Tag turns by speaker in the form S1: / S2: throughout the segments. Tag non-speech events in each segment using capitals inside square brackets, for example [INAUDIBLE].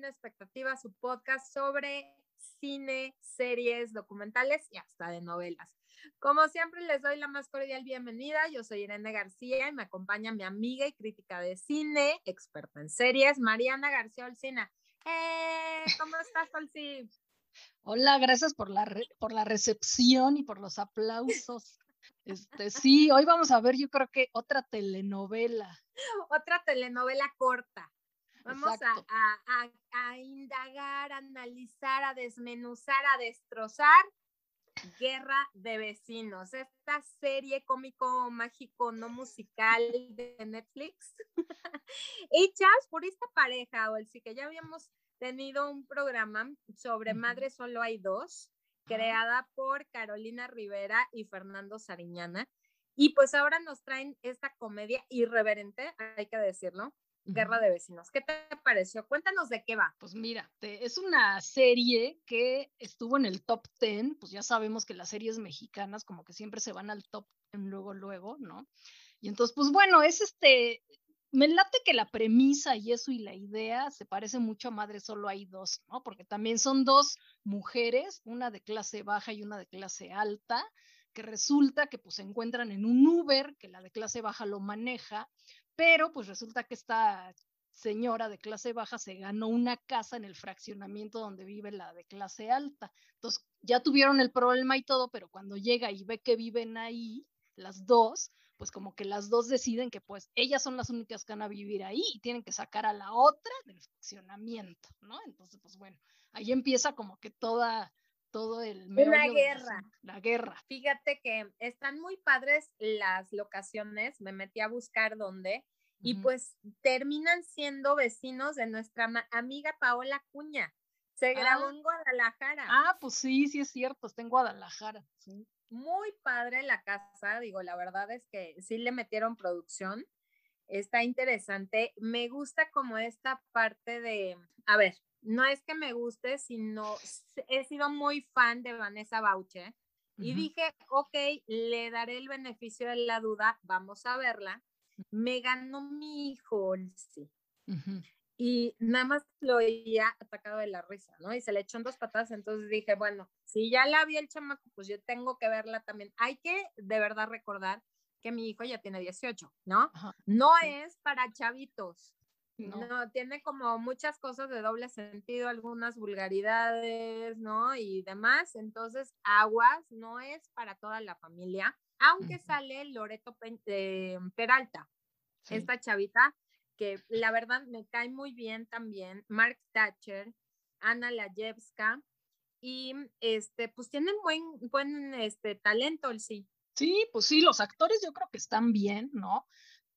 S1: Sin Expectativa, su podcast sobre cine, series, documentales y hasta de novelas. Como siempre, les doy la más cordial bienvenida. Yo soy Irene García y me acompaña mi amiga y crítica de cine, experta en series, Mariana García Olcina. ¡Eh! ¿Cómo estás, Olci?
S2: Hola, gracias por la, por la recepción y por los aplausos. Este, sí, hoy vamos a ver, yo creo que otra telenovela. [LAUGHS]
S1: Otra telenovela corta. Vamos a, a, indagar, a analizar, a desmenuzar, a destrozar Guerra de Vecinos, esta serie cómico, mágico, no musical de Netflix, [LAUGHS] hechas por esta pareja, o el sí que ya habíamos tenido un programa sobre Madre Solo Hay Dos, creada por Carolina Rivera y Fernando Sariñana. Y pues ahora nos traen esta comedia irreverente, hay que decirlo, Guerra de Vecinos. ¿Qué te pareció? Cuéntanos de qué va.
S2: Pues mira, es una serie que estuvo en el top 10, pues ya sabemos que las series mexicanas como que siempre se van al top 10 luego, luego, ¿no? Y entonces, pues bueno, es este, me late que la premisa y eso y la idea se parece mucho a Madre Solo hay dos, ¿no? Porque también son dos mujeres, una de clase baja y una de clase alta, que resulta que pues se encuentran en un Uber, que la de clase baja lo maneja, pero pues resulta que esta señora de clase baja se ganó una casa en el fraccionamiento donde vive la de clase alta. Entonces ya tuvieron el problema y todo, pero cuando llega y ve que viven ahí las dos, pues como que las dos deciden que pues ellas son las únicas que van a vivir ahí y tienen que sacar a la otra del fraccionamiento, ¿no? Entonces, pues bueno, ahí empieza como que toda todo el
S1: una guerra.
S2: La, guerra.
S1: Fíjate que están muy padres las locaciones, me metí a buscar dónde y pues terminan siendo vecinos de nuestra amiga Paola Cuña. Se grabó ah. en Guadalajara.
S2: Ah, pues sí, sí es cierto, está en Guadalajara.
S1: Muy padre la casa, digo, la verdad es que sí le metieron producción. Está interesante. Me gusta como esta parte de, a ver, no es que me guste, sino he sido muy fan de Vanessa Bauche y dije, ok, le daré el beneficio de la duda, vamos a verla. Me ganó mi hijo, sí. Y nada más lo oía atacado de la risa, ¿no? Y se le echó en dos patas, entonces dije, bueno, si ya la vi el chamaco, pues yo tengo que verla también. Hay que de verdad recordar que mi hijo ya tiene 18, ¿no? no es para chavitos, no. tiene como muchas cosas de doble sentido, algunas vulgaridades, ¿no? Y demás. Entonces, aguas no es para toda la familia, aunque sale Loreto eh, Peralta, esta chavita, que la verdad me cae muy bien también, Mark Thatcher, Ana Layevska, y este, pues tienen buen, buen este, talento, sí.
S2: Sí, pues sí, los actores yo creo que están bien, ¿no?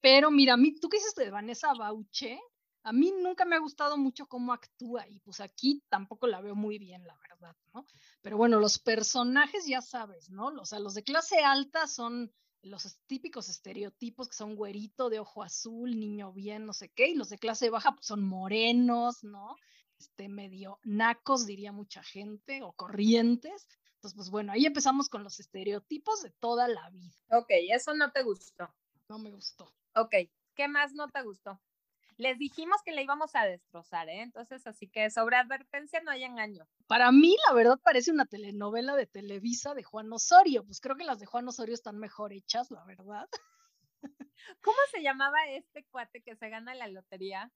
S2: Pero mira, a mí, tú qué dices de Vanessa Bauche, a mí nunca me ha gustado mucho cómo actúa y pues aquí tampoco la veo muy bien, la verdad, ¿no? Pero bueno, los personajes ya sabes, ¿no? O sea, los de clase alta son los típicos estereotipos que son güerito de ojo azul, niño bien, no sé qué, y los de clase baja pues, son morenos, ¿no? Este, medio nacos, diría mucha gente, o corrientes. Entonces, pues bueno, ahí empezamos con los estereotipos de toda la vida.
S1: Ok, eso no te gustó.
S2: No me gustó.
S1: Ok, ¿qué más no te gustó? Les dijimos que le íbamos a destrozar, ¿eh? Entonces, así que sobre advertencia no hay engaño.
S2: Para mí, la verdad, parece una telenovela de Televisa de Juan Osorio. Pues creo que las de Juan Osorio están mejor hechas, la verdad. [LAUGHS]
S1: ¿Cómo se llamaba este cuate que se gana la lotería?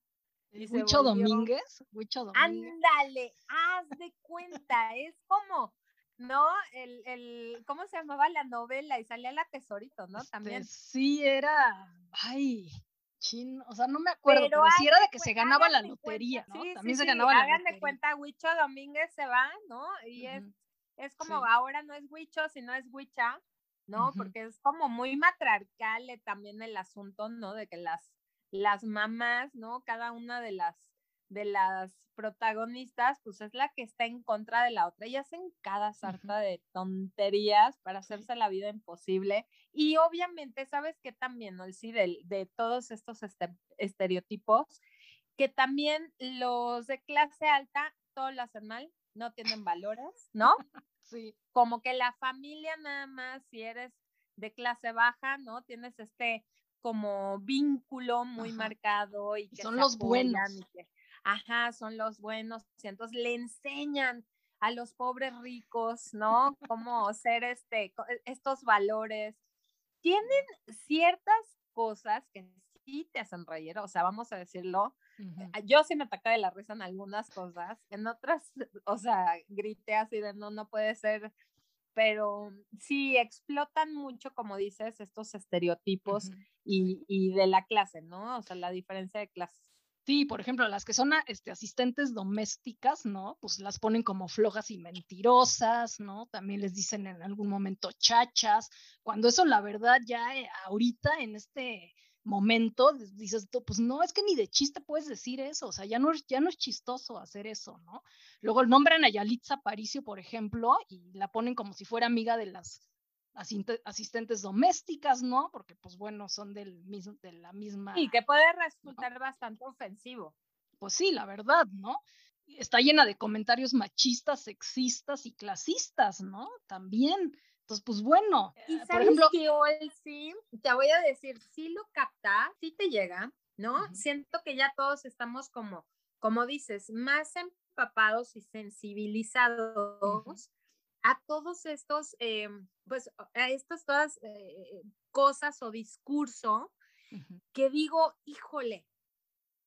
S2: Huicho Domínguez. Huicho
S1: Domínguez. Ándale, haz de cuenta, es como, ¿no? El, el, ¿cómo se llamaba la novela? Y salía la tesorito, ¿no?
S2: Este,
S1: También.
S2: Sí, era, ay, o sea, no me acuerdo, pero, si era de que se ganaba la lotería, ¿no? También se ganaba la
S1: lotería. Hagan de cuenta, Huicho Domínguez se va, ¿no? Y es, es como, ahora no es Huicho, sino es Huicha, ¿no? Porque es como muy matriarcal eh, también el asunto, ¿no? De que las, las mamás, ¿no? Cada una de las de las protagonistas, pues es la que está en contra de la otra. Y hacen cada sarta de tonterías para hacerse la vida imposible. Y obviamente, ¿sabes qué también, no? Sí, de, de todos estos este, estereotipos, que también los de clase alta, todo lo hacen mal, no tienen valores, ¿no? [LAUGHS]
S2: Sí.
S1: Como que la familia nada más, si eres de clase baja, ¿no? Tienes este como vínculo muy marcado y que
S2: son los buenos
S1: ajá, son los buenos, entonces le enseñan a los pobres ricos, ¿no? Cómo ser este, e, estos valores. Tienen ciertas cosas que sí te hacen reír, o sea, vamos a decirlo. Yo sí me atacé de la risa en algunas cosas, en otras, [LAUGHS] o sea, grité así de no, no puede ser, pero sí explotan mucho, como dices, estos estereotipos y, y de la clase, ¿no? O sea, la diferencia de clases.
S2: Sí, por ejemplo, las que son este, asistentes domésticas, ¿no? Pues las ponen como flojas y mentirosas, ¿no? También les dicen en algún momento chachas, cuando eso la verdad ya eh, ahorita en este momento dices, pues no, es que ni de chiste puedes decir eso, o sea, ya no, ya no es chistoso hacer eso, ¿no? Luego nombran a Yalitza Paricio, por ejemplo, y la ponen como si fuera amiga de las asistentes domésticas, ¿no? Porque pues bueno, son del mismo, de la misma...
S1: Y que puede resultar bastante ofensivo.
S2: Pues sí, la verdad, ¿no? Está llena de comentarios machistas, sexistas y clasistas, ¿no? También. Entonces, pues bueno,
S1: y eh, por ejemplo... Que hoy sí, te voy a decir, sí lo capta, sí te llega, ¿no? Siento que ya todos estamos como, como dices, más empapados y sensibilizados a todos estos, eh, pues, a estas todas eh, cosas o discurso que digo, híjole,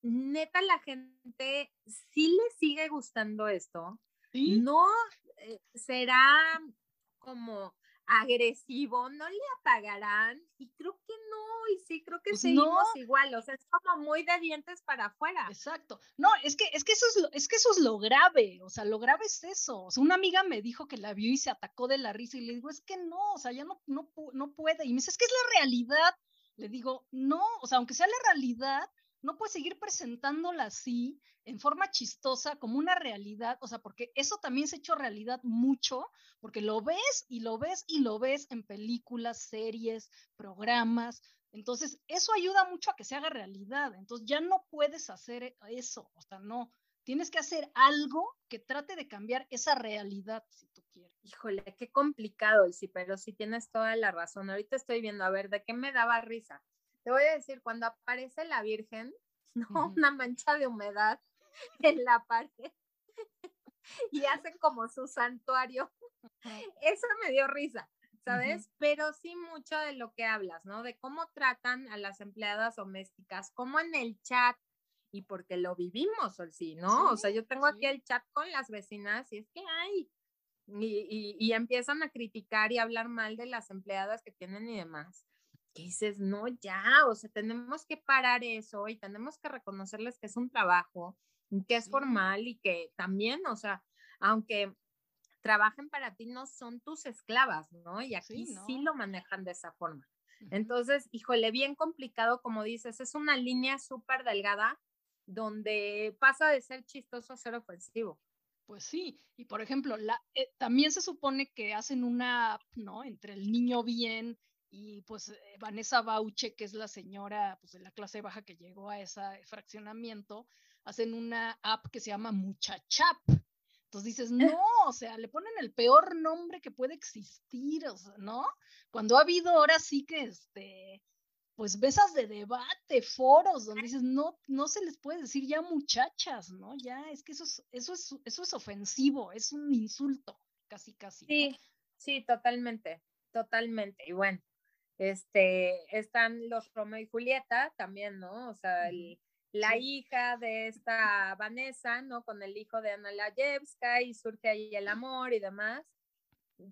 S1: neta la gente sí le sigue gustando esto. No eh, será como agresivo, no le apagarán y creo que no, y sí, creo que pues seguimos igual, o sea, es como muy de dientes para afuera.
S2: Exacto. No, es que, es que eso es lo, es que eso es lo grave, o sea, lo grave es eso. O sea, una amiga me dijo que la vio y se atacó de la risa y le digo, es que no, o sea, ya no, no, no puede. Y me dice, es que es la realidad. Le digo, no, o sea, aunque sea la realidad, no puedes seguir presentándola así, en forma chistosa, como una realidad, o sea, porque eso también se ha hecho realidad mucho, porque lo ves y lo ves y lo ves en películas, series, programas. Entonces, eso ayuda mucho a que se haga realidad. Entonces, ya no puedes hacer eso, o sea, no. Tienes que hacer algo que trate de cambiar esa realidad, si tú quieres.
S1: Híjole, qué complicado, sí, pero sí tienes toda la razón. Ahorita estoy viendo, a ver, ¿de qué me daba risa? Te voy a decir, cuando aparece la Virgen, [LAUGHS] ¿no? Una mancha de humedad [LAUGHS] en la pared [LAUGHS] y hacen como su santuario. Eso me dio risa, ¿sabes? Pero sí mucho de lo que hablas, ¿no? De cómo tratan a las empleadas domésticas, como en el chat, y porque lo vivimos, sí, ¿no? o sea, yo tengo aquí el chat con las vecinas y es que hay, y, y, empiezan a criticar y hablar mal de las empleadas que tienen y demás que dices, no, ya, o sea, tenemos que parar eso y tenemos que reconocerles que es un trabajo, que es formal y que también, o sea, aunque trabajen para ti, no son tus esclavas, ¿no? Y aquí sí, lo manejan de esa forma. Entonces, híjole, bien complicado, como dices, es una línea súper delgada donde pasa de ser chistoso a ser ofensivo.
S2: Pues sí, y por ejemplo, la, eh, también se supone que hacen una ¿no? Entre el niño bien y pues eh, Vanessa Bauche, que es la señora pues, de la clase baja que llegó a ese fraccionamiento, hacen una app que se llama Muchachap. Entonces dices, [LAUGHS] no, o sea, le ponen el peor nombre que puede existir, o sea, ¿no? Cuando ha habido ahora sí que, este, pues mesas de debate, foros, donde dices, no, no se les puede decir ya muchachas, ¿no? Ya, es que eso es, eso es, eso es ofensivo, es un insulto, casi, casi.
S1: Sí, sí, totalmente, totalmente. Y bueno, este, están los Romeo y Julieta también, ¿no? O sea, la hija de esta Vanessa, ¿no? Con el hijo de Ana Layevska y surge ahí el amor y demás.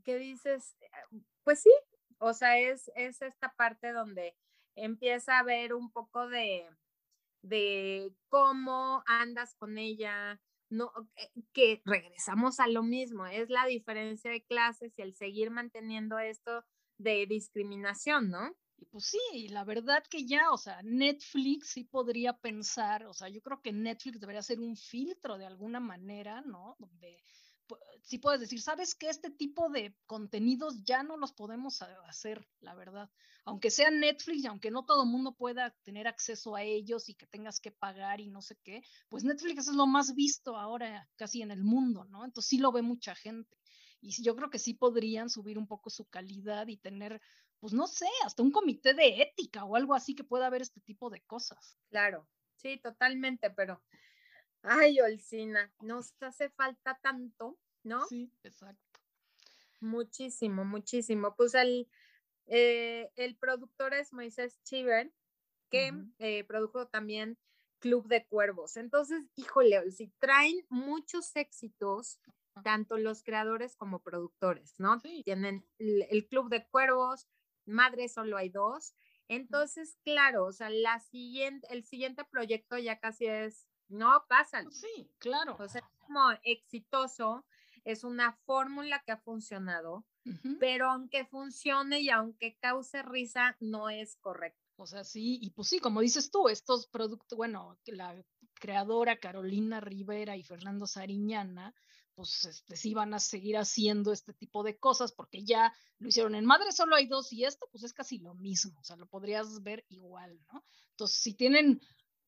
S1: ¿Qué dices? Pues sí, o sea, es, es esta parte donde empieza a ver un poco de, de cómo andas con ella, no, que regresamos a lo mismo, es la diferencia de clases y el seguir manteniendo esto de discriminación, ¿no?
S2: Y pues sí, la verdad que ya, o sea, Netflix sí podría pensar, o sea, yo creo que Netflix debería ser un filtro de alguna manera, ¿no? Donde sí puedes decir, sabes que este tipo de contenidos ya no los podemos hacer, la verdad. Aunque sea Netflix y aunque no todo el mundo pueda tener acceso a ellos y que tengas que pagar y no sé qué, pues Netflix es lo más visto ahora casi en el mundo, ¿no? Entonces sí lo ve mucha gente. Y yo creo que sí podrían subir un poco su calidad y tener, pues no sé, hasta un comité de ética o algo así que pueda haber este tipo de cosas.
S1: Claro, sí, totalmente, pero Ay, Olcina, nos hace falta tanto, ¿no?
S2: Sí, exacto.
S1: Muchísimo, muchísimo. Pues el, eh, el productor es Moisés Chiver, que eh, produjo también Club de Cuervos. Entonces, híjole, si traen muchos éxitos, tanto los creadores como productores, ¿no? Tienen el, Club de Cuervos, Madre solo hay dos. Entonces, claro, o sea, la siguiente, el siguiente proyecto ya casi es, no, pásalo.
S2: Sí, claro.
S1: O sea, es como exitoso, es una fórmula que ha funcionado, pero aunque funcione y aunque cause risa, no es correcto.
S2: O sea, sí, y pues sí, como dices tú, estos productos, bueno, la creadora Carolina Rivera y Fernando Sariñana, pues este, sí van a seguir haciendo este tipo de cosas porque ya lo hicieron en Madre solo hay dos y esto pues es casi lo mismo, o sea, lo podrías ver igual, ¿no? Entonces, si tienen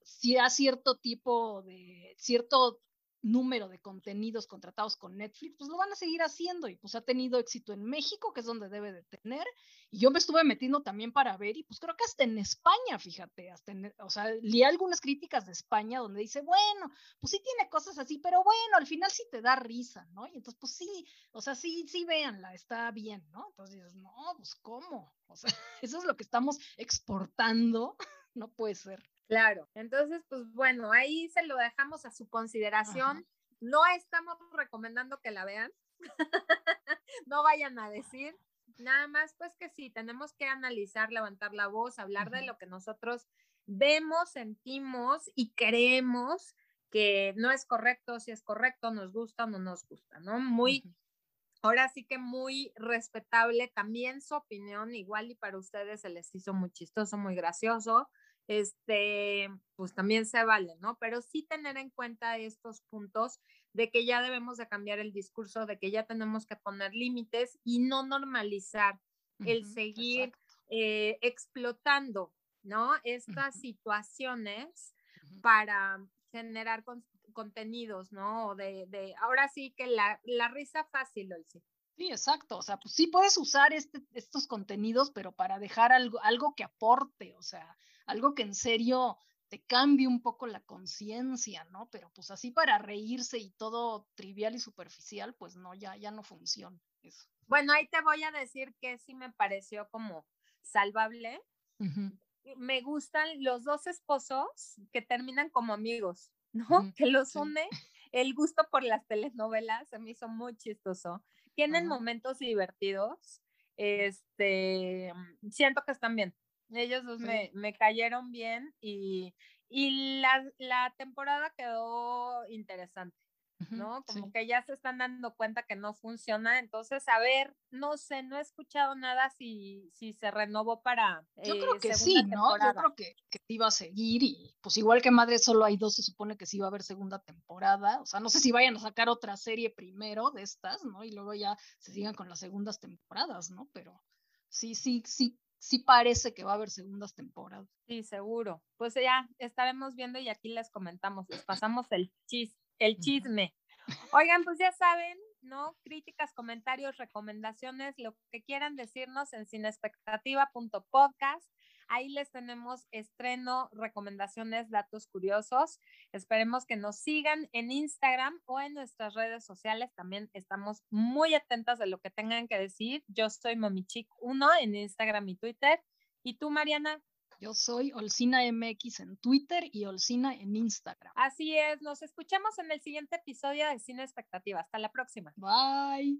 S2: si a cierto tipo de, cierto número de contenidos contratados con Netflix, pues lo van a seguir haciendo y pues ha tenido éxito en México, que es donde debe de tener. Y yo me estuve metiendo también para ver y pues creo que hasta en España, fíjate, hasta en, o sea, leí algunas críticas de España donde dice, bueno, pues sí tiene cosas así, pero bueno, al final sí te da risa, ¿no? Y entonces, pues sí, o sea, sí, sí, véanla, está bien, ¿no? Entonces dices, no, pues ¿cómo? O sea, [LAUGHS] eso es lo que estamos exportando, [LAUGHS] no puede ser.
S1: Claro, entonces, pues bueno, ahí se lo dejamos a su consideración. No estamos recomendando que la vean, [LAUGHS] no vayan a decir, nada más pues que sí, tenemos que analizar, levantar la voz, hablar de lo que nosotros vemos, sentimos y creemos que no es correcto, si es correcto, nos gusta o no nos gusta, ¿no? Muy, ahora sí que muy respetable también su opinión, igual y para ustedes se les hizo muy chistoso, muy gracioso, este, pues también se vale, ¿no? Pero sí tener en cuenta estos puntos de que ya debemos de cambiar el discurso, de que ya tenemos que poner límites y no normalizar el seguir eh, explotando, ¿no? Estas situaciones para generar contenidos, ¿no? De, de, ahora sí que la, la risa fácil, Olsi.
S2: Sí, exacto. O sea, pues sí puedes usar este, estos contenidos, pero para dejar algo, algo que aporte, o sea, algo que en serio te cambie un poco la conciencia, ¿no? Pero pues así para reírse y todo trivial y superficial, pues no, ya, ya no funciona eso.
S1: Bueno, ahí te voy a decir que sí me pareció como salvable. Me gustan los dos esposos que terminan como amigos, ¿no? que los une el gusto por las telenovelas, se me hizo muy chistoso. Tienen momentos divertidos. Este, siento que están bien. Ellos dos me, me, cayeron bien y, y la, la, temporada quedó interesante, ¿no? Como que ya se están dando cuenta que no funciona. Entonces, a ver, no sé, no he escuchado nada si, si se renovó para.
S2: Yo creo eh, que sí, ¿no? Yo creo que, que iba a seguir y pues igual que Madre solo hay dos, se supone que sí va a haber segunda temporada. O sea, no sé si vayan a sacar otra serie primero de estas, ¿no? Y luego ya se sigan con las segundas temporadas, ¿no? Pero sí, sí, sí sí parece que va a haber segundas temporadas.
S1: Sí, seguro. Pues ya estaremos viendo y aquí les comentamos, les pasamos el, chis, el chisme. Oigan, pues ya saben, ¿no? Críticas, comentarios, recomendaciones, lo que quieran decirnos en sinexpectativa.podcast. Ahí les tenemos estreno, recomendaciones, datos curiosos. Esperemos que nos sigan en Instagram o en nuestras redes sociales. También estamos muy atentas de lo que tengan que decir. Yo soy Momichic1 en Instagram y Twitter. ¿Y tú, Mariana?
S2: Yo soy Olcina MX en Twitter y Olcina en Instagram.
S1: Así es, nos escuchamos en el siguiente episodio de Cine Expectativa. Hasta la próxima.
S2: Bye.